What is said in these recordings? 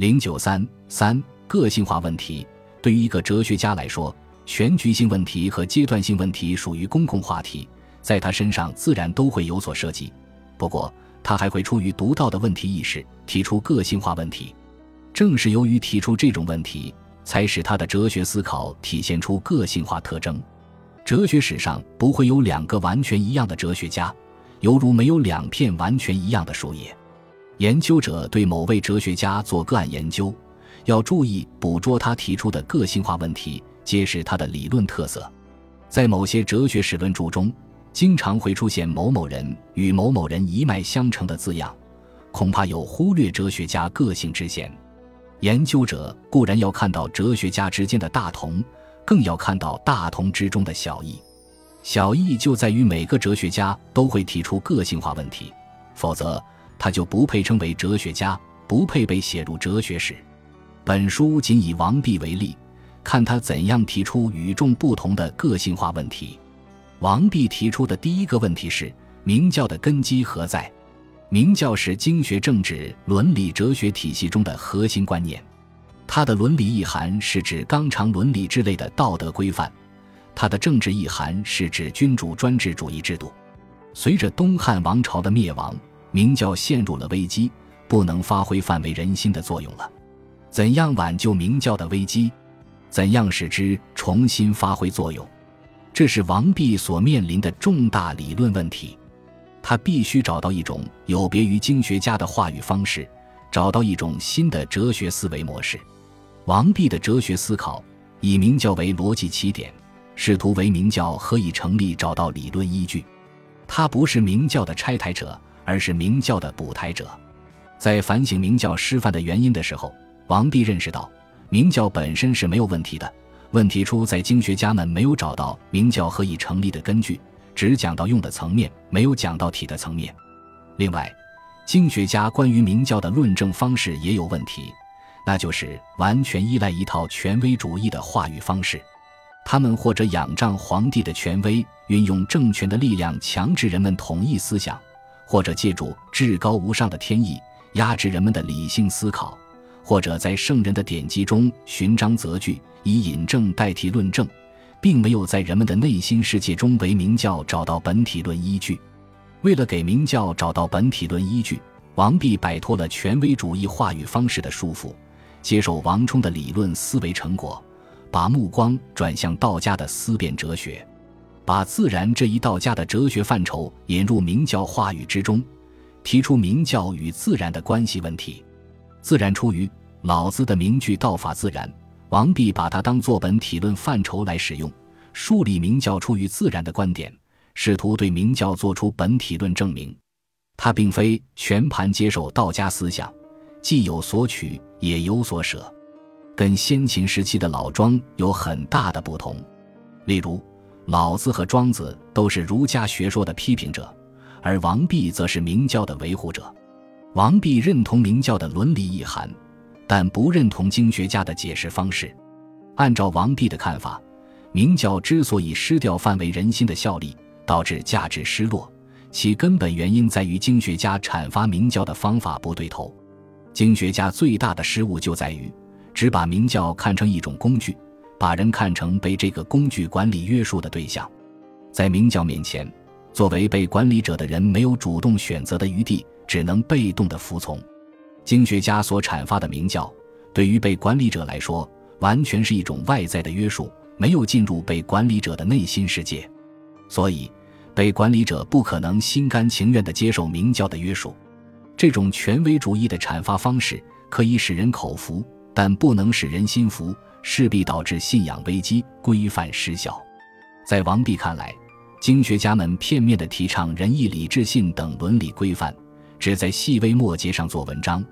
零九三三个性化问题对于一个哲学家来说，全局性问题和阶段性问题属于公共话题，在他身上自然都会有所涉及。不过，他还会出于独到的问题意识提出个性化问题。正是由于提出这种问题，才使他的哲学思考体现出个性化特征。哲学史上不会有两个完全一样的哲学家，犹如没有两片完全一样的树叶。研究者对某位哲学家做个案研究，要注意捕捉他提出的个性化问题，揭示他的理论特色。在某些哲学史论著中，经常会出现“某某人与某某人一脉相承”的字样，恐怕有忽略哲学家个性之嫌。研究者固然要看到哲学家之间的大同，更要看到大同之中的小异。小异就在于每个哲学家都会提出个性化问题，否则。他就不配称为哲学家，不配被写入哲学史。本书仅以王弼为例，看他怎样提出与众不同的个性化问题。王弼提出的第一个问题是：明教的根基何在？明教是经学、政治、伦理、哲学体系中的核心观念。它的伦理意涵是指纲常伦理之类的道德规范，它的政治意涵是指君主专制主义制度。随着东汉王朝的灭亡。明教陷入了危机，不能发挥范围人心的作用了。怎样挽救明教的危机？怎样使之重新发挥作用？这是王弼所面临的重大理论问题。他必须找到一种有别于经学家的话语方式，找到一种新的哲学思维模式。王弼的哲学思考以明教为逻辑起点，试图为明教何以成立找到理论依据。他不是明教的拆台者。而是明教的补台者，在反省明教失范的原因的时候，王弼认识到明教本身是没有问题的，问题出在经学家们没有找到明教何以成立的根据，只讲到用的层面，没有讲到体的层面。另外，经学家关于明教的论证方式也有问题，那就是完全依赖一套权威主义的话语方式，他们或者仰仗皇帝的权威，运用政权的力量强制人们统一思想。或者借助至高无上的天意压制人们的理性思考，或者在圣人的典籍中寻章择句，以引证代替论证，并没有在人们的内心世界中为明教找到本体论依据。为了给明教找到本体论依据，王弼摆脱了权威主义话语方式的束缚，接受王充的理论思维成果，把目光转向道家的思辨哲学。把自然这一道家的哲学范畴引入明教话语之中，提出明教与自然的关系问题。自然出于老子的名句“道法自然”，王弼把它当作本体论范畴来使用，树立明教出于自然的观点，试图对明教做出本体论证明。他并非全盘接受道家思想，既有所取，也有所舍，跟先秦时期的老庄有很大的不同。例如。老子和庄子都是儒家学说的批评者，而王弼则是明教的维护者。王弼认同明教的伦理意涵，但不认同经学家的解释方式。按照王弼的看法，明教之所以失掉范围人心的效力，导致价值失落，其根本原因在于经学家阐发明教的方法不对头。经学家最大的失误就在于，只把明教看成一种工具。把人看成被这个工具管理约束的对象，在明教面前，作为被管理者的人没有主动选择的余地，只能被动的服从。经学家所阐发的明教，对于被管理者来说，完全是一种外在的约束，没有进入被管理者的内心世界，所以被管理者不可能心甘情愿地接受明教的约束。这种权威主义的阐发方式可以使人口服，但不能使人心服。势必导致信仰危机、规范失效。在王弼看来，经学家们片面地提倡仁义礼智信等伦理规范，只在细微末节上做文章，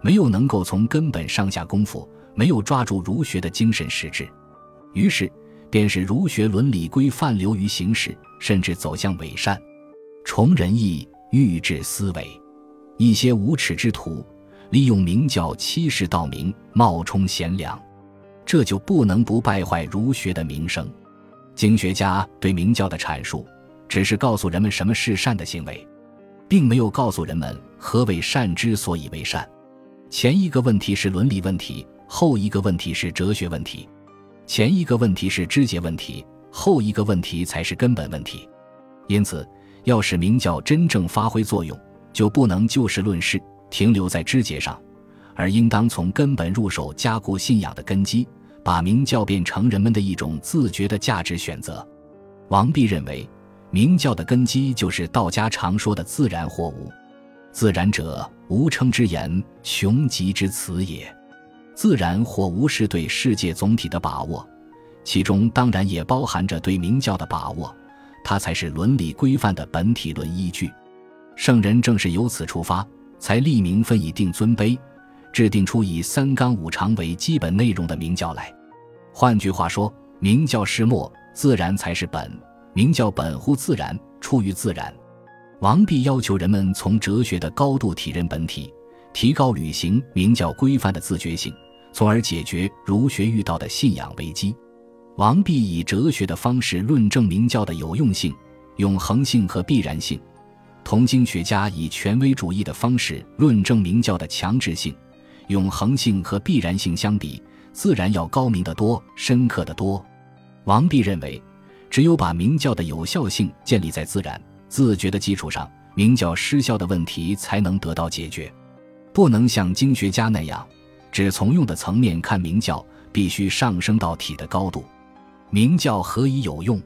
没有能够从根本上下功夫，没有抓住儒学的精神实质。于是，便是儒学伦理规范流于形式，甚至走向伪善、崇仁义、欲治思维。一些无耻之徒利用明教欺世盗名，冒充贤良。这就不能不败坏儒学的名声。经学家对明教的阐述，只是告诉人们什么是善的行为，并没有告诉人们何为善之所以为善。前一个问题是伦理问题，后一个问题是哲学问题。前一个问题是肢解问题，后一个问题才是根本问题。因此，要使明教真正发挥作用，就不能就事论事，停留在肢节上，而应当从根本入手，加固信仰的根基，把明教变成人们的一种自觉的价值选择。王弼认为，明教的根基就是道家常说的“自然或无”。自然者，无称之言，穷极之词也。自然或无是对世界总体的把握，其中当然也包含着对明教的把握，它才是伦理规范的本体论依据。圣人正是由此出发，才立名分以定尊卑，制定出以三纲五常为基本内容的明教来。换句话说，明教是末，自然才是本。明教本乎自然，出于自然。王弼要求人们从哲学的高度体认本体，提高履行明教规范的自觉性，从而解决儒学遇到的信仰危机。王弼以哲学的方式论证明教的有用性、永恒性和必然性；同经学家以权威主义的方式论证明教的强制性、永恒性和必然性相比，自然要高明得多、深刻得多。王弼认为，只有把明教的有效性建立在自然。自觉的基础上，明教失效的问题才能得到解决。不能像经学家那样，只从用的层面看明教，必须上升到体的高度。明教何以有用？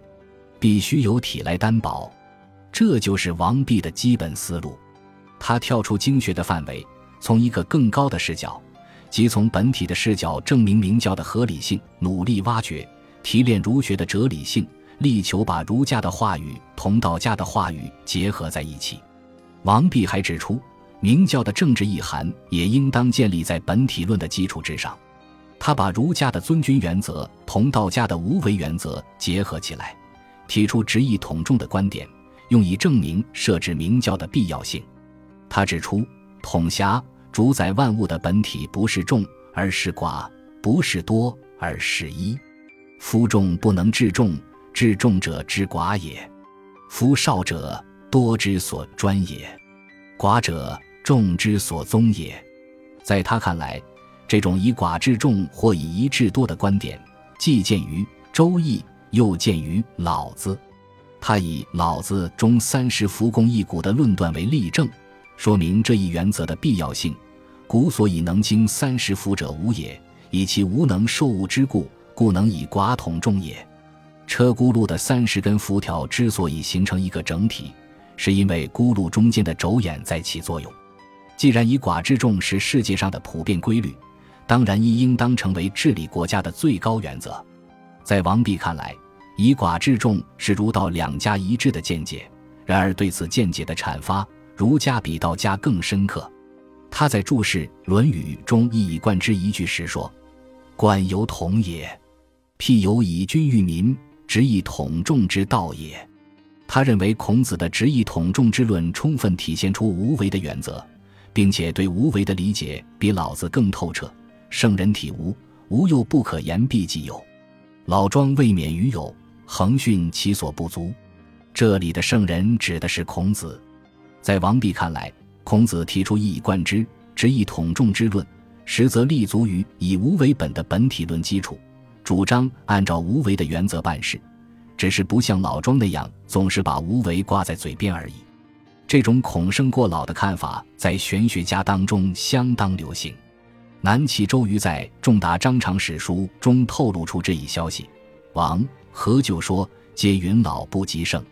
必须由体来担保。这就是王弼的基本思路。他跳出经学的范围，从一个更高的视角，即从本体的视角证明明教的合理性，努力挖掘、提炼儒学的哲理性。力求把儒家的话语同道家的话语结合在一起。王弼还指出，明教的政治意涵也应当建立在本体论的基础之上。他把儒家的尊君原则同道家的无为原则结合起来，提出直义统众的观点，用以证明设置明教的必要性。他指出，统辖主宰万物的本体不是众，而是寡；不是多，而是一。夫众不能治众。治众者之寡也，夫少者多之所专也，寡者众之所宗也。在他看来，这种以寡治众或以一治多的观点，既见于《周易》，又见于《老子》。他以《老子》中“三十弗共一毂”的论断为例证，说明这一原则的必要性。古所以能经三十辐者无也，以其无能受物之故，故能以寡统众也。车轱辘的三十根辐条之所以形成一个整体，是因为轱辘中间的轴眼在起作用。既然以寡制众是世界上的普遍规律，当然亦应当成为治理国家的最高原则。在王弼看来，以寡制众是儒道两家一致的见解。然而对此见解的阐发，儒家比道家更深刻。他在注释《论语》中一以贯之一句时说：“冠犹同也，譬由以君御民。”直以统众之道也。他认为孔子的直以统众之论充分体现出无为的原则，并且对无为的理解比老子更透彻。圣人体无，无又不可言必既有。老庄未免于有，恒训其所不足。这里的圣人指的是孔子。在王弼看来，孔子提出一以贯之、直以统众之论，实则立足于以无为本的本体论基础。主张按照无为的原则办事，只是不像老庄那样总是把无为挂在嘴边而已。这种孔圣过老的看法在玄学家当中相当流行。南齐周瑜在《重达章常史书》中透露出这一消息：王何就说，皆云老不及盛。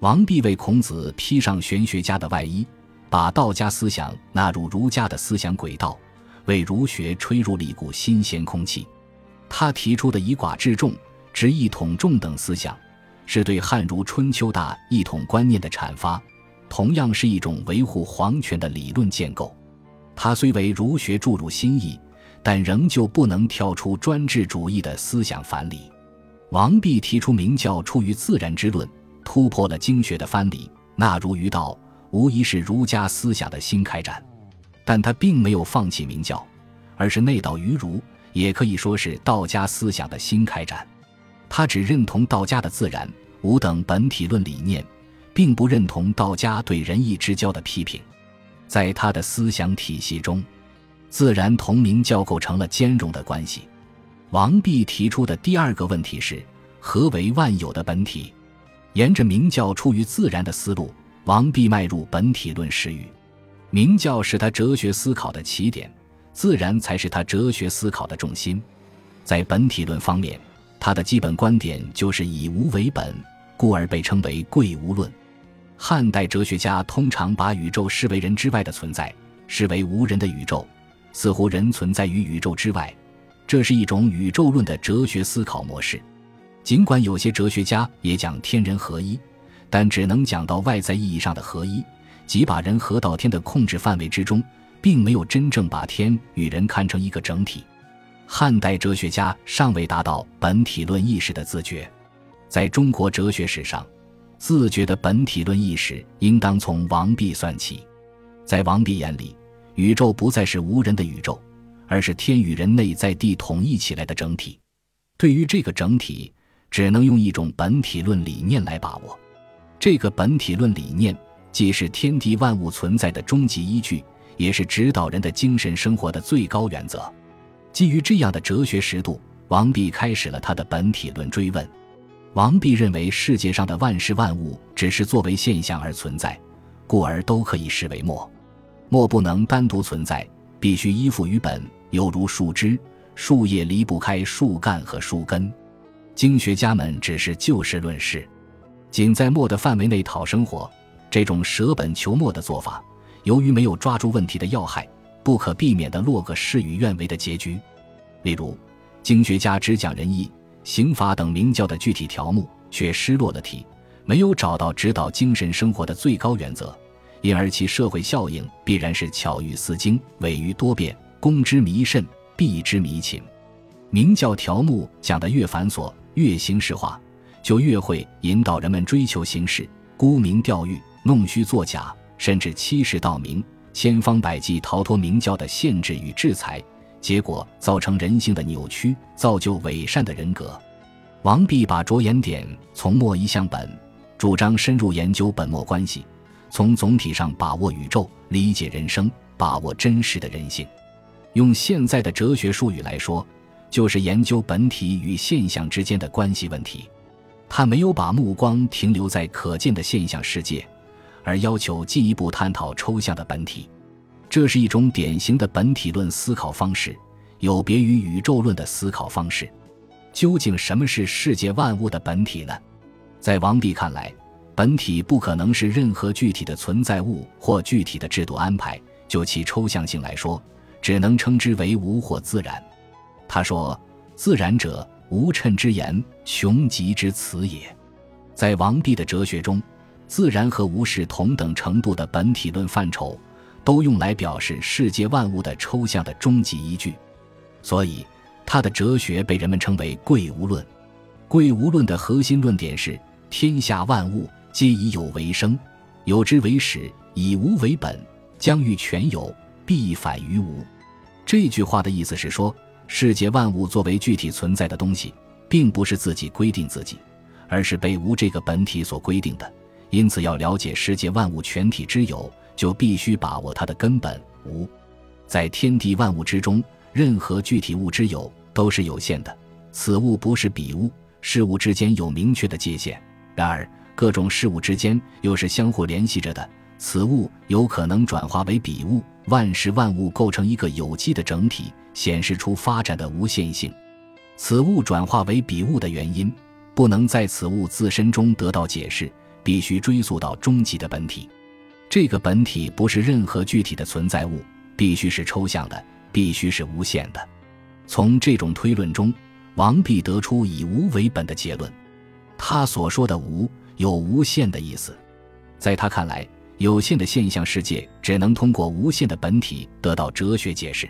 王弼为孔子披上玄学家的外衣，把道家思想纳入儒家的思想轨道，为儒学吹入了一股新鲜空气。他提出的以寡治众、执一统众等思想，是对汉儒春秋大一统观念的阐发，同样是一种维护皇权的理论建构。他虽为儒学注入新意，但仍旧不能跳出专制主义的思想藩篱。王弼提出明教出于自然之论，突破了经学的藩篱，纳儒于道，无疑是儒家思想的新开展。但他并没有放弃明教，而是内道于儒。也可以说是道家思想的新开展，他只认同道家的自然无等本体论理念，并不认同道家对仁义之交的批评。在他的思想体系中，自然同明教构成了兼容的关系。王弼提出的第二个问题是：何为万有的本体？沿着明教出于自然的思路，王弼迈入本体论时语。明教是他哲学思考的起点，自然才是他哲学思考的重心。在本体论方面，他的基本观点就是以无为本，故而被称为贵无论。汉代哲学家通常把宇宙视为人之外的存在，视为无人的宇宙，似乎人存在于宇宙之外。这是一种宇宙论的哲学思考模式。尽管有些哲学家也讲天人合一，但只能讲到外在意义上的合一。即把人合到天的控制范围之中，并没有真正把天与人看成一个整体。汉代哲学家尚未达到本体论意识的自觉，在中国哲学史上，自觉的本体论意识应当从王弼算起。在王弼眼里，宇宙不再是无人的宇宙，而是天与人内在地统一起来的整体。对于这个整体，只能用一种本体论理念来把握。这个本体论理念。既是天地万物存在的终极依据，也是指导人的精神生活的最高原则。基于这样的哲学实度，王弼开始了他的本体论追问。王弼认为，世界上的万事万物只是作为现象而存在，故而都可以视为末。末不能单独存在，必须依附于本，犹如树枝、树叶离不开树干和树根。经学家们只是就事论事，仅在末的范围内讨生活。这种舍本求末的做法，由于没有抓住问题的要害，不可避免地落个事与愿违的结局。例如，经学家只讲仁义、刑法等明教的具体条目，却失落了题，没有找到指导精神生活的最高原则，因而其社会效应必然是巧于思经，委于多变、公之弥甚、弊之弥勤。明教条目讲得越繁琐、越形式化，就越会引导人们追求形式、沽名钓誉。弄虚作假，甚至欺世盗名，千方百计逃脱明教的限制与制裁，结果造成人性的扭曲，造就伪善的人格。王弼把着眼点从末移向本，主张深入研究本末关系，从总体上把握宇宙，理解人生，把握真实的人性。用现在的哲学术语来说，就是研究本体与现象之间的关系问题。他没有把目光停留在可见的现象世界。而要求进一步探讨抽象的本体，这是一种典型的本体论思考方式，有别于宇宙论的思考方式。究竟什么是世界万物的本体呢？在王弼看来，本体不可能是任何具体的存在物或具体的制度安排。就其抽象性来说，只能称之为无或自然。他说：“自然者，无称之言，穷极之词也。”在王弼的哲学中。自然和无是同等程度的本体论范畴，都用来表示世界万物的抽象的终极依据，所以他的哲学被人们称为贵无论。贵无论的核心论点是：天下万物皆以有为生，有之为始，以无为本，将欲全有，必反于无。这句话的意思是说，世界万物作为具体存在的东西，并不是自己规定自己，而是被无这个本体所规定的。因此，要了解世界万物全体之有，就必须把握它的根本无。在天地万物之中，任何具体物之有都是有限的，此物不是彼物，事物之间有明确的界限。然而，各种事物之间又是相互联系着的，此物有可能转化为彼物。万事万物构成一个有机的整体，显示出发展的无限性。此物转化为彼物的原因，不能在此物自身中得到解释。必须追溯到终极的本体，这个本体不是任何具体的存在物，必须是抽象的，必须是无限的。从这种推论中，王弼得出以无为本的结论。他所说的“无”有无限的意思，在他看来，有限的现象世界只能通过无限的本体得到哲学解释。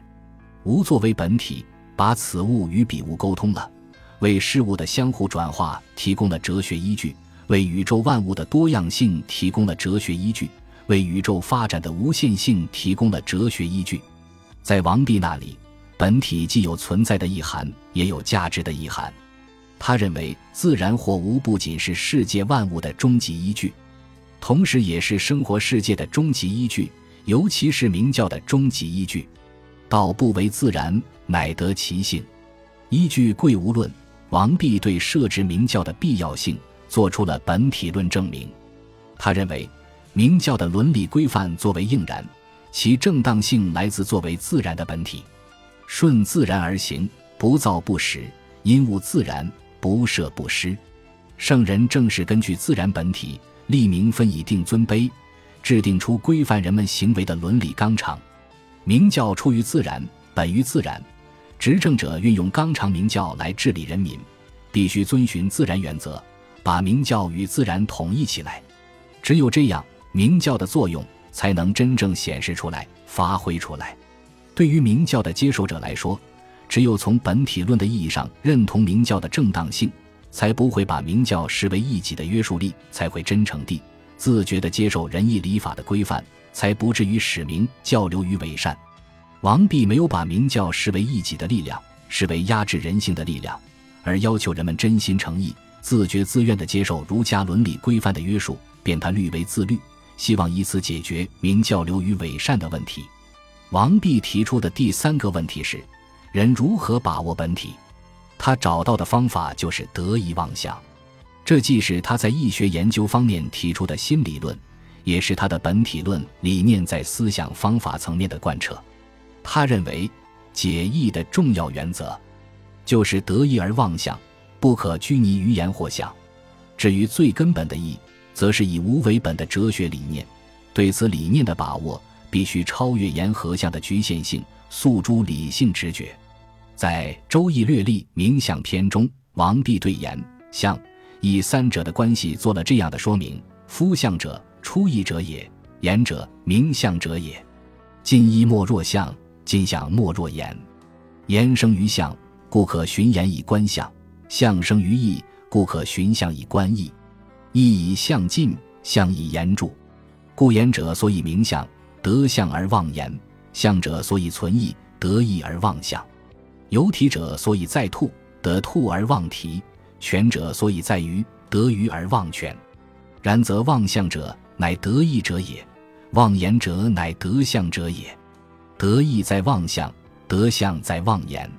无作为本体，把此物与彼物沟通了，为事物的相互转化提供了哲学依据。为宇宙万物的多样性提供了哲学依据，为宇宙发展的无限性提供了哲学依据。在王弼那里，本体既有存在的意涵，也有价值的意涵。他认为，自然或无不仅是世界万物的终极依据，同时也是生活世界的终极依据，尤其是明教的终极依据。道不为自然，乃得其性。依据《贵无论》，王弼对设置明教的必要性做出了本体论证明。他认为，明教的伦理规范作为应然，其正当性来自作为自然的本体。顺自然而行，不造不实，因物自然，不设不施。圣人正是根据自然本体，立名分以定尊卑，制定出规范人们行为的伦理纲常。明教出于自然，本于自然。执政者运用纲常明教来治理人民，必须遵循自然原则，把明教与自然统一起来。只有这样，明教的作用才能真正显示出来、发挥出来。对于明教的接受者来说，只有从本体论的意义上认同明教的正当性，才不会把明教视为异己的约束力，才会真诚地、自觉地接受仁义礼法的规范，才不至于使明教流于伪善。王弼没有把明教视为一己的力量，视为压制人性的力量，而要求人们真心诚意、自觉自愿地接受儒家伦理规范的约束，便他律为自律，希望以此解决明教流于伪善的问题。王弼提出的第三个问题是：人如何把握本体？他找到的方法就是得意妄想。这既是他在易学研究方面提出的新理论，也是他的本体论理念在思想方法层面的贯彻。他认为，解义的重要原则就是得意而妄想，不可拘泥于言或想。至于最根本的义，则是以无为本的哲学理念。对此理念的把握。必须超越言和相的局限性，诉诸理性直觉。在《周易略历冥想篇》中，王弼对言、象、以三者的关系做了这样的说明：夫象者，出意者也；言者，明相者也。今一莫若象，今象莫若言。言生于相，故可循言以观相；相生于意，故可循相以观意。意以相尽，相以言著。故言者所以明相。得相而忘言，相者所以存义；得意而忘相，有体者所以在兔，得兔而忘体；权者所以在于得鱼而忘权。然则忘相者，乃得意者也；妄言者，乃得象者也。得意在妄象，得象在妄言。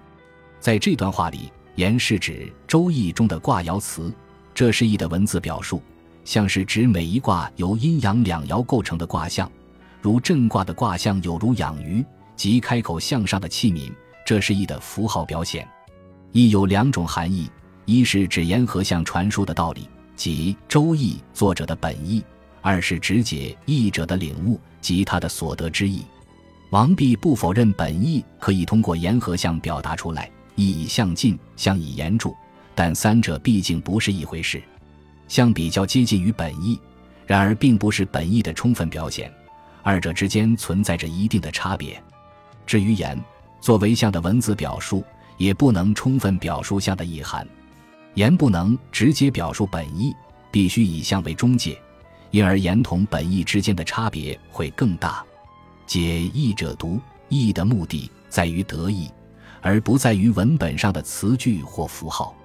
在这段话里，言是指《周易》中的卦爻辞，这是易的文字表述；象是指每一卦由阴阳两爻构成的卦象。如震卦的卦象有如养鱼，即开口向上的器皿，这是义的符号表现。义有两种含义：一是指言和相传输的道理，即《周易》作者的本意；二是指解义者的领悟及他的所得之意。王弼不否认本意可以通过言和相表达出来，意以象进，相以言著，但三者毕竟不是一回事。相比较接近于本意，然而并不是本意的充分表现。二者之间存在着一定的差别。至于言，作为象的文字表述，也不能充分表述象的意涵。言不能直接表述本意，必须以象为中介，因而言同本意之间的差别会更大。解义者读义的目的在于得意，而不在于文本上的词句或符号。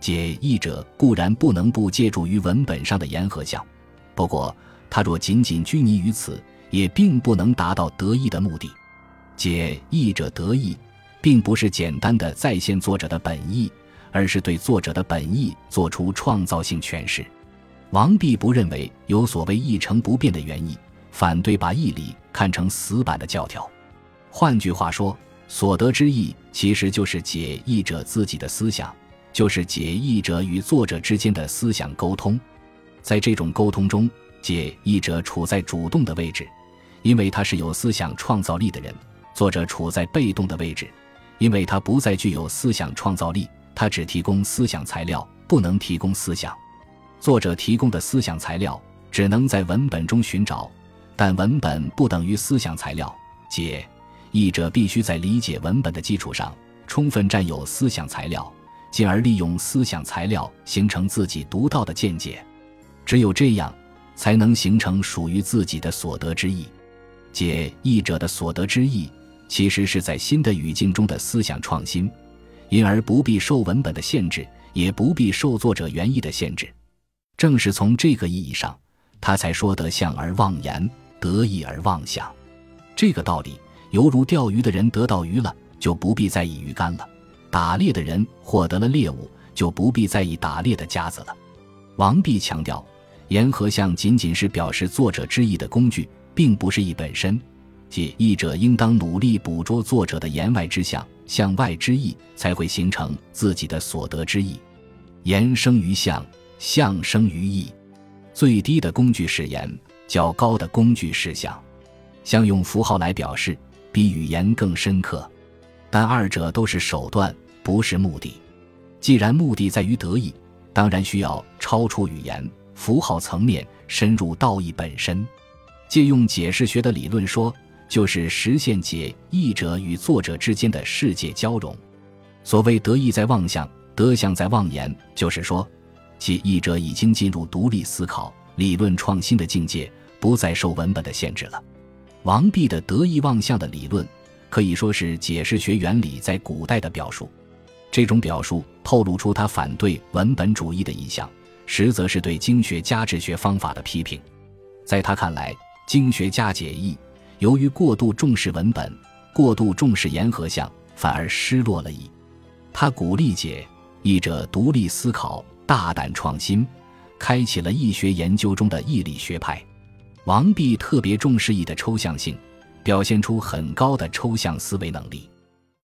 解义者固然不能不借助于文本上的言和象，不过他若仅仅拘泥于此。也并不能达到得意的目的。解义者得意，并不是简单的再现作者的本意，而是对作者的本意做出创造性诠释。王弼不认为有所谓一成不变的原意，反对把义理看成死板的教条。换句话说，所得之意其实就是解义者自己的思想，就是解义者与作者之间的思想沟通。在这种沟通中，解义者处在主动的位置。因为他是有思想创造力的人，作者处在被动的位置，因为他不再具有思想创造力，他只提供思想材料，不能提供思想。作者提供的思想材料只能在文本中寻找，但文本不等于思想材料。解译者必须在理解文本的基础上，充分占有思想材料，进而利用思想材料形成自己独到的见解。只有这样，才能形成属于自己的所得之意。解译者的所得之意，其实是在新的语境中的思想创新，因而不必受文本的限制，也不必受作者原意的限制。正是从这个意义上，他才说得象而忘言，得意而忘想。这个道理犹如钓鱼的人得到鱼了，就不必在意鱼竿了；打猎的人获得了猎物，就不必在意打猎的夹子了。王弼强调，言和相仅仅是表示作者之意的工具，并不是意本身。即译者应当努力捕捉作者的言外之相、向外之意，才会形成自己的所得之意。言生于相，相生于意。最低的工具是言，较高的工具是象。象用符号来表示，比语言更深刻，但二者都是手段，不是目的。既然目的在于得意，当然需要超出语言符号层面，深入道义本身。借用解释学的理论说。就是实现解译者与作者之间的世界交融。所谓得意在妄想，得相在妄言，就是说，其译者已经进入独立思考、理论创新的境界，不再受文本的限制了。王弼的得意忘象的理论，可以说是解释学原理在古代的表述。这种表述透露出他反对文本主义的意向，实则是对经学家治学方法的批评。在他看来，经学家解义。由于过度重视文本，过度重视言和相，反而失落了义。他鼓励解译者独立思考、大胆创新，开启了易学研究中的易理学派。王弼特别重视易的抽象性，表现出很高的抽象思维能力。